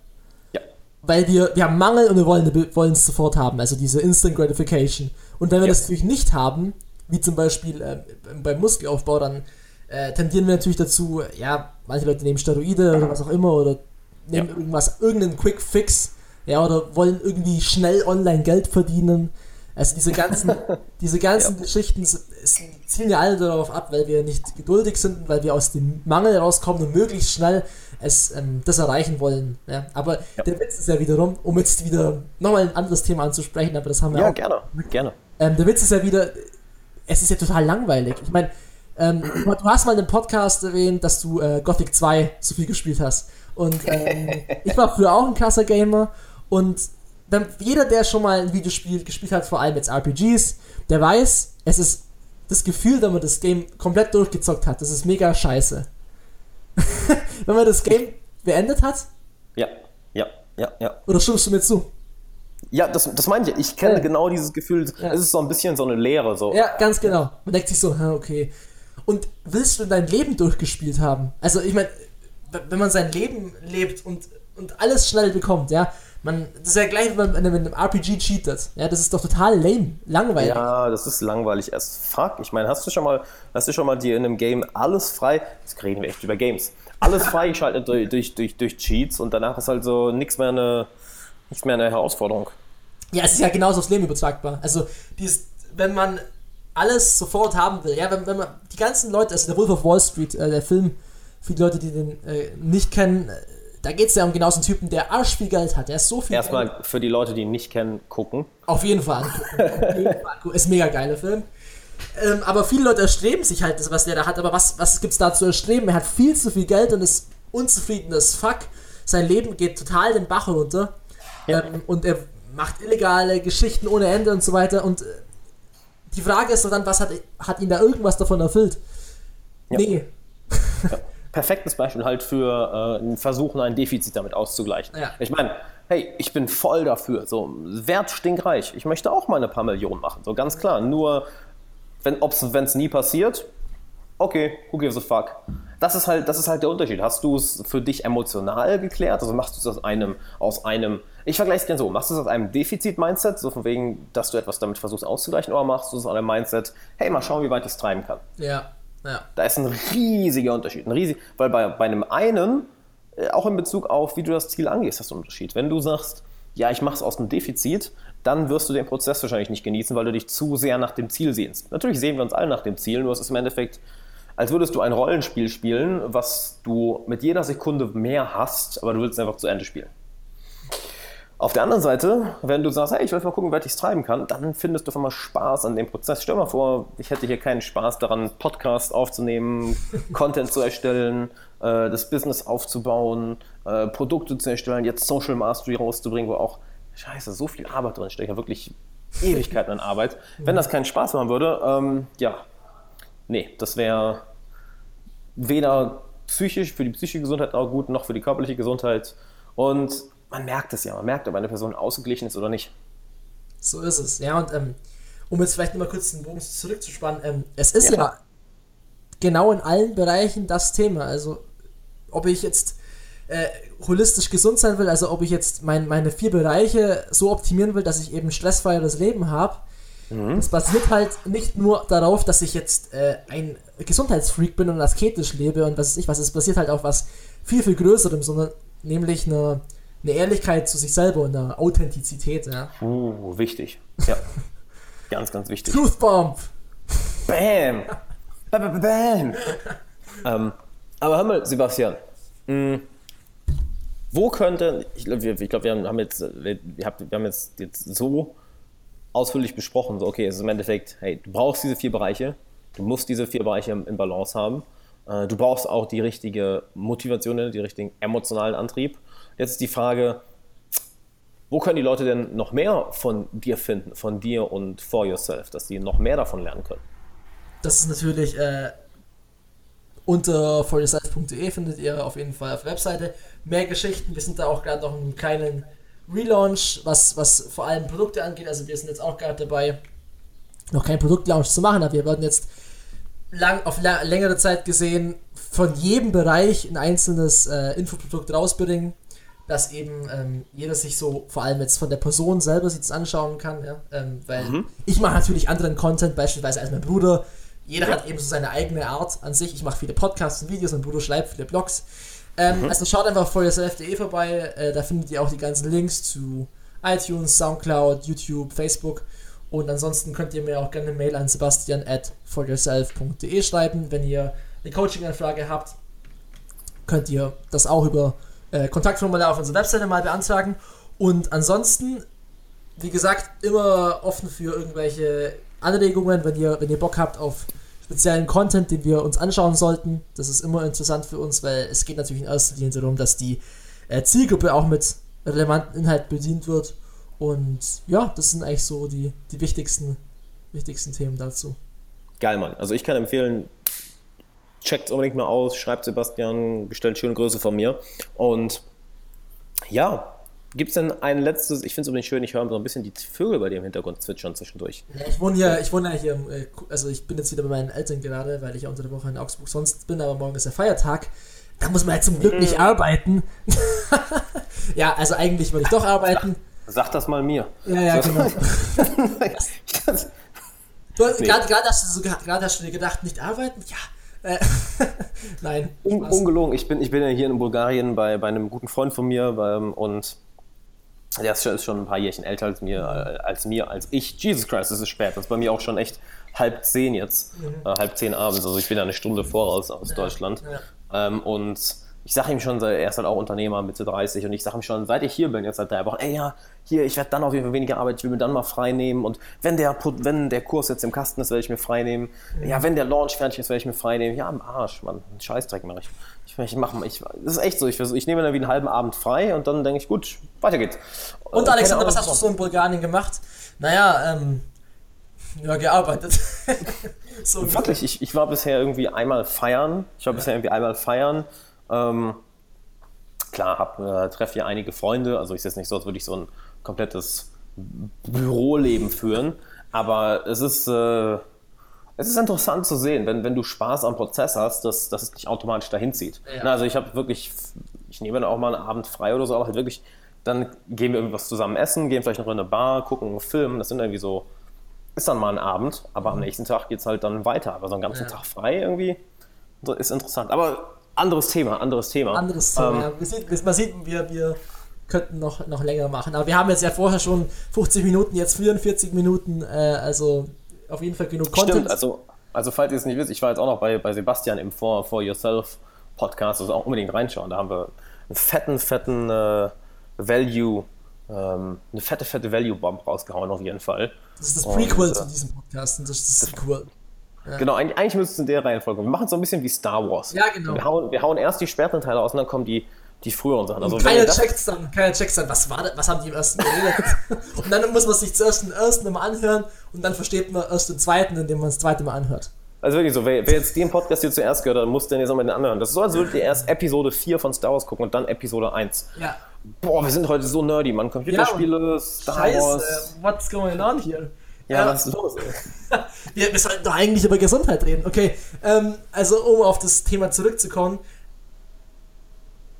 Ja. Weil wir, wir haben Mangel und wir wollen, wollen es sofort haben, also diese Instant Gratification. Und wenn wir ja. das natürlich nicht haben, wie zum Beispiel äh, beim Muskelaufbau, dann äh, tendieren wir natürlich dazu, ja, manche Leute nehmen Steroide oder was auch immer oder nehmen ja. irgendwas, irgendeinen Quick Fix, ja, oder wollen irgendwie schnell online Geld verdienen. Also diese ganzen, <laughs> diese ganzen ja. Geschichten es, zielen ja alle darauf ab, weil wir nicht geduldig sind, weil wir aus dem Mangel rauskommen und möglichst schnell es ähm, das erreichen wollen. Ja. Aber ja. der Witz ist ja wiederum, um jetzt wieder nochmal ein anderes Thema anzusprechen, aber das haben wir ja, auch. Ja, gerne, gerne. Ähm, der Witz ist ja wieder, es ist ja total langweilig. Ich meine, ähm, du hast mal in einem Podcast erwähnt, dass du äh, Gothic 2 so viel gespielt hast. Und ähm, <laughs> ich war früher auch ein krasser Gamer. Und dann, jeder, der schon mal ein Videospiel gespielt hat, vor allem jetzt RPGs, der weiß, es ist das Gefühl, wenn man das Game komplett durchgezockt hat, das ist mega scheiße. <laughs> wenn man das Game beendet hat? Ja, ja, ja, ja. Oder stimmst du mir zu? Ja, das, das meine ich. Ich kenne ja. genau dieses Gefühl. Ja. Es ist so ein bisschen so eine Leere. So. Ja, ganz genau. Man denkt sich so, okay, und willst du dein Leben durchgespielt haben? Also, ich meine, wenn man sein Leben lebt und, und alles schnell bekommt, ja, man, das ist ja gleich, wenn man mit einem RPG cheatet. Ja, das ist doch total lame, langweilig. Ja, das ist langweilig as fuck. Ich meine, hast du schon mal, hast du schon mal dir in einem Game alles frei, jetzt reden wir echt über Games, alles freigeschaltet durch, durch, durch, durch Cheats und danach ist halt so nichts mehr eine, nichts mehr eine Herausforderung. Ja, es ist ja genauso aufs Leben übertragbar. Also, dieses, wenn man alles sofort haben will, ja, wenn, wenn man die ganzen Leute, also der Wolf of Wall Street, äh, der Film, für die Leute, die den äh, nicht kennen, äh, da geht es ja um genau so einen Typen, der arsch viel Geld hat. Der ist so viel Erstmal Geld. für die Leute, die ihn nicht kennen, gucken. Auf jeden Fall angucken. ist ein mega geiler Film. Ähm, aber viele Leute erstreben sich halt das, was der da hat. Aber was, was gibt es da zu erstreben? Er hat viel zu viel Geld und ist unzufrieden as fuck. Sein Leben geht total den Bach runter. Ja. Ähm, und er macht illegale Geschichten ohne Ende und so weiter. Und äh, die Frage ist dann, was hat, hat ihn da irgendwas davon erfüllt? Ja. Nee. Ja. Perfektes Beispiel halt für äh, Versuchen, ein Defizit damit auszugleichen. Ja. Ich meine, hey, ich bin voll dafür. So, Wert stinkreich. Ich möchte auch mal ein paar Millionen machen. So ganz klar. Nur, wenn es nie passiert, okay, who gives a fuck? Das ist halt, das ist halt der Unterschied. Hast du es für dich emotional geklärt? Also machst du es aus einem, aus einem, ich vergleiche es gerne so, machst du es aus einem Defizit-Mindset, so von wegen, dass du etwas damit versuchst auszugleichen, oder machst du es aus einem Mindset, hey, mal schauen, wie weit ich es treiben kann? Ja, ja. Da ist ein riesiger Unterschied. Ein riesig, weil bei, bei einem einen, äh, auch in Bezug auf, wie du das Ziel angehst, hast du einen Unterschied. Wenn du sagst, ja, ich mache es aus dem Defizit, dann wirst du den Prozess wahrscheinlich nicht genießen, weil du dich zu sehr nach dem Ziel sehnst. Natürlich sehen wir uns alle nach dem Ziel, nur es ist im Endeffekt als würdest du ein Rollenspiel spielen, was du mit jeder Sekunde mehr hast, aber du willst es einfach zu Ende spielen. Auf der anderen Seite, wenn du sagst, hey, ich will mal gucken, weit ich es treiben kann, dann findest du auf einmal Spaß an dem Prozess. Stell dir mal vor, ich hätte hier keinen Spaß daran, Podcast aufzunehmen, <laughs> Content zu erstellen, äh, das Business aufzubauen, äh, Produkte zu erstellen, jetzt Social Mastery rauszubringen, wo auch, scheiße, so viel Arbeit drin steckt, ja wirklich Ewigkeiten an Arbeit. Wenn das keinen Spaß machen würde, ähm, ja, nee, das wäre weder psychisch für die psychische Gesundheit auch gut, noch für die körperliche Gesundheit. Und man merkt es ja, man merkt, ob eine Person ausgeglichen ist oder nicht. So ist es, ja. Und ähm, um jetzt vielleicht nochmal kurz den Bogen zurückzuspannen, ähm, es ist ja. ja. genau in allen Bereichen das Thema. Also, ob ich jetzt äh, holistisch gesund sein will, also ob ich jetzt mein, meine vier Bereiche so optimieren will, dass ich eben stressfreieres Leben habe, Mhm. Das basiert halt nicht nur darauf, dass ich jetzt äh, ein Gesundheitsfreak bin und asketisch lebe und was weiß ich was. Es basiert halt auf was viel, viel Größerem, sondern nämlich eine, eine Ehrlichkeit zu sich selber und eine Authentizität. Ja. Uh, wichtig. <laughs> Ja. ganz, ganz wichtig. Truth Bomb! Bam! Bam! Bam! <laughs> ähm, aber hör mal, Sebastian. Mh, hm, wo könnte, ich glaube, wir, glaub, wir haben jetzt, wir, wir haben jetzt, jetzt so ausführlich besprochen. So, okay, es ist im Endeffekt, hey, du brauchst diese vier Bereiche, du musst diese vier Bereiche in Balance haben. Äh, du brauchst auch die richtige Motivation, die richtigen emotionalen Antrieb. Jetzt ist die Frage, wo können die Leute denn noch mehr von dir finden, von dir und for yourself, dass sie noch mehr davon lernen können? Das ist natürlich äh, unter foryourself.de findet ihr auf jeden Fall auf der Webseite mehr Geschichten. Wir sind da auch gerade noch in einem kleinen Relaunch, was, was vor allem Produkte angeht. Also wir sind jetzt auch gerade dabei, noch keinen Produktlaunch zu machen, aber wir werden jetzt lang, auf längere Zeit gesehen von jedem Bereich ein einzelnes äh, Infoprodukt rausbringen, dass eben ähm, jeder sich so, vor allem jetzt von der Person selber sich das anschauen kann, ja? Ähm, weil mhm. ich mache natürlich anderen Content, beispielsweise als mein Bruder. Jeder hat eben so seine eigene Art an sich. Ich mache viele Podcasts und Videos, mein Bruder schreibt viele Blogs. Ähm, mhm. Also schaut einfach vor yourself.de vorbei, äh, da findet ihr auch die ganzen Links zu iTunes, Soundcloud, YouTube, Facebook. Und ansonsten könnt ihr mir auch gerne eine Mail an sebastian at foryourself.de schreiben. Wenn ihr eine Coaching-Anfrage habt, könnt ihr das auch über äh, Kontaktformular auf unserer Webseite mal beantragen. Und ansonsten, wie gesagt, immer offen für irgendwelche Anregungen, wenn ihr, wenn ihr Bock habt auf speziellen Content, den wir uns anschauen sollten. Das ist immer interessant für uns, weil es geht natürlich in erster Linie darum, dass die äh, Zielgruppe auch mit relevanten Inhalt bedient wird. Und ja, das sind eigentlich so die, die wichtigsten, wichtigsten Themen dazu. Geil, Mann. Also ich kann empfehlen, checkt unbedingt mal aus, schreibt Sebastian, bestellt schöne Größe von mir. Und ja, Gibt es denn ein letztes, ich finde es übrigens schön, ich höre so ein bisschen die Vögel bei dir im Hintergrund zwitschern zwischendurch. Ja, ich wohne ja, ich wohne ja hier, äh, also ich bin jetzt wieder bei meinen Eltern gerade, weil ich ja unter der Woche in Augsburg sonst bin, aber morgen ist der Feiertag. Da muss man ja zum Glück nicht arbeiten. <laughs> ja, also eigentlich würde ich doch arbeiten. Sag, sag das mal mir. Ja, ja, genau. <laughs> du, nee. Gerade hast, du, hast du dir gedacht, nicht arbeiten? Ja, äh, <laughs> Nein. Un ungelogen. Ich bin, ich bin ja hier in Bulgarien bei, bei einem guten Freund von mir bei, und Der ist schon ein paar Jährchen älter als mir, äh, als mir, als ich. Jesus Christ, es ist spät. Das ist bei mir auch schon echt halb zehn jetzt. Mhm. Äh, halb zehn abends. Also ich bin ja eine Stunde voraus aus ja, Deutschland. Ja. Ähm, und ich sage ihm schon, er ist halt auch Unternehmer, Mitte 30, und ich sage ihm schon, seit ich hier bin, jetzt seit drei Wochen, ey ja, hier, ich werde dann auf jeden Fall weniger arbeiten, ich will mir dann mal frei nehmen und wenn der, wenn der Kurs jetzt im Kasten ist, werde ich mir frei nehmen. Mhm. Ja, wenn der Launch fertig ist, werde ich mir frei nehmen. Ja, am Arsch, Mann, Scheißdreck mache ich. Ich, ich mache, ich, das ist echt so, ich, ich nehme dann wie einen halben Abend frei und dann denke ich, gut, weiter geht's. Und Alexander, was hast du so in Bulgarien gemacht? Naja, ähm, ja, gearbeitet. <laughs> so Wirklich, ich, ich war bisher irgendwie einmal feiern. Ich war bisher irgendwie einmal feiern. Ähm, klar, hab, äh, treffe hier einige Freunde, also ist jetzt nicht so, als würde ich so ein komplettes Büroleben führen, aber es ist, äh, es ist interessant zu sehen, wenn, wenn du Spaß am Prozess hast, dass, dass es dich automatisch dahin zieht. Ja. Na, also ich habe wirklich, ich nehme dann auch mal einen Abend frei oder so, aber halt wirklich, dann gehen wir irgendwas zusammen essen, gehen vielleicht noch in eine Bar, gucken einen Film, das sind irgendwie so, ist dann mal ein Abend, aber am mhm. nächsten Tag geht es halt dann weiter, aber so einen ganzen ja. Tag frei irgendwie, ist interessant. Aber anderes Thema, anderes Thema. Anderes Thema, ähm, ja. Wir sieht, man sieht, wir, wir könnten noch, noch länger machen. Aber wir haben jetzt ja vorher schon 50 Minuten, jetzt 44 Minuten, äh, also auf jeden Fall genug Content. Stimmt, also, also falls ihr es nicht wisst, ich war jetzt auch noch bei, bei Sebastian im For, For Yourself Podcast, also auch unbedingt reinschauen. Da haben wir einen fetten, fetten äh, Value, ähm, eine fette, fette Value-Bomb rausgehauen auf jeden Fall. Das ist das Prequel und, zu diesem Podcast und das ist das Sequel. Ja. Genau, eigentlich, eigentlich müsste es in der Reihenfolge. Wir machen es so ein bisschen wie Star Wars. Ja, genau. Wir hauen, wir hauen erst die späteren Teile aus und dann kommen die, die früheren Sachen. Also, keiner checkt dann, keiner checkt dann, was war das, was haben die im ersten geredet? <laughs> und dann muss man sich zuerst den ersten mal anhören und dann versteht man erst den zweiten, indem man das zweite Mal anhört. Also wirklich so, wer, wer jetzt den Podcast hier zuerst gehört hat, muss den jetzt nochmal den anhören. Das ist so, als würdet ihr erst Episode 4 von Star Wars gucken und dann Episode 1. Ja. Boah, wir sind heute so nerdy, man. Computerspiele, ja, Star Scheiße, Wars. what's going on here? Ja, was ist los? <laughs> wir, wir sollten doch eigentlich über Gesundheit reden. Okay, ähm, also um auf das Thema zurückzukommen,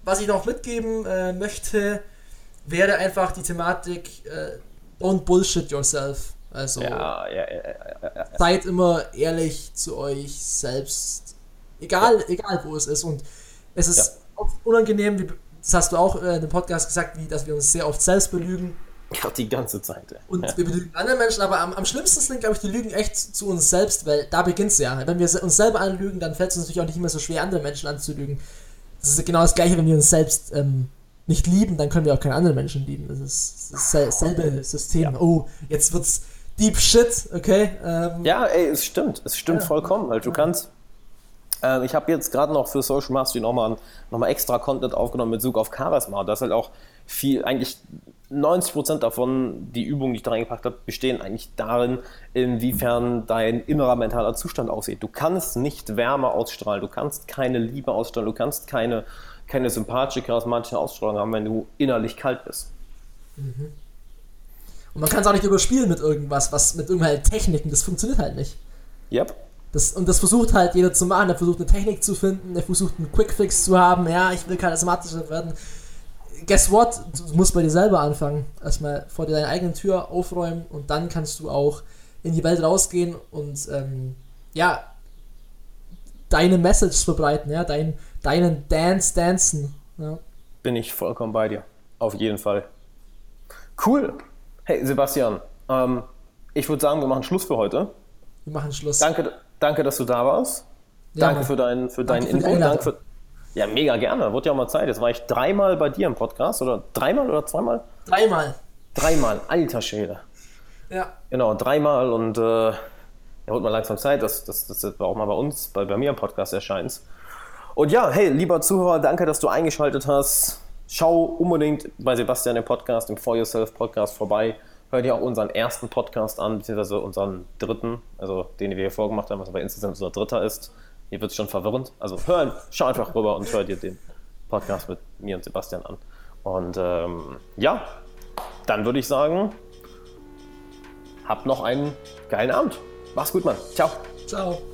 was ich noch mitgeben äh, möchte, wäre einfach die Thematik äh, Don't bullshit yourself. Also ja, ja, ja, seid immer ehrlich zu euch selbst. Egal, egal wo es ist. Und es ist oft unangenehm, wie, das hast du auch äh, in dem Podcast gesagt, wie, dass wir uns sehr oft selbst belügen. <laughs> Ja, die ganze Zeit. Ja. Und wir belügen andere Menschen, aber am, am schlimmsten sind, glaube ich, die Lügen echt zu uns selbst, weil da beginnt es ja. Wenn wir uns selber anlügen, dann fällt es uns natürlich auch nicht immer so schwer, andere Menschen anzulügen. Das ist genau das Gleiche, wenn wir uns selbst ähm, nicht lieben, dann können wir auch keine anderen Menschen lieben. Das ist dasselbe System. Ja. Oh, jetzt wird's Deep Shit, okay? Ähm, ja, ey, es stimmt. Es stimmt ja. vollkommen, weil du kannst. Äh, ich habe jetzt gerade noch für Social Mastery nochmal noch mal extra Content aufgenommen mit Zug auf Charisma. Das ist halt auch viel, eigentlich 90% davon, die Übungen, die ich da reingepackt habe, bestehen eigentlich darin, inwiefern dein innerer mentaler Zustand aussieht. Du kannst nicht Wärme ausstrahlen, du kannst keine Liebe ausstrahlen, du kannst keine, keine sympathische, charismatische Ausstrahlung haben, wenn du innerlich kalt bist. Mhm. Und man kann es auch nicht überspielen mit irgendwas, was mit irgendwelchen Techniken, das funktioniert halt nicht. Yep. Das, und das versucht halt jeder zu machen. Der versucht eine Technik zu finden, der versucht einen Quickfix zu haben. Ja, ich will charismatischer werden guess what? Du musst bei dir selber anfangen. Erstmal vor dir deine eigene Tür aufräumen und dann kannst du auch in die Welt rausgehen und ähm, ja, deine Message verbreiten, ja, dein, deinen Dance dancen. Ja. Bin ich vollkommen bei dir. Auf jeden Fall. Cool. Hey, Sebastian, ähm, ich würde sagen, wir machen Schluss für heute. Wir machen Schluss. Danke, danke dass du da warst. Ja, danke für, dein, für deinen Input. Danke für, ja, mega gerne. Wurde ja auch mal Zeit. Jetzt war ich dreimal bei dir im Podcast. Oder dreimal oder zweimal? Dreimal. Dreimal. Alter Schwede. Ja. Genau, dreimal. Und äh, ja, wurde mal langsam Zeit, dass das, das auch mal bei uns, bei, bei mir im Podcast erscheint. Und ja, hey, lieber Zuhörer, danke, dass du eingeschaltet hast. Schau unbedingt bei Sebastian im Podcast, im For Yourself Podcast vorbei. Hör dir auch unseren ersten Podcast an, beziehungsweise unseren dritten, also den wir hier vorgemacht haben, was aber insgesamt unser dritter ist. Hier wird es schon verwirrend. Also hören, schau einfach rüber und hör dir den Podcast mit mir und Sebastian an. Und ähm, ja, dann würde ich sagen, habt noch einen geilen Abend. Mach's gut, Mann. Ciao. Ciao.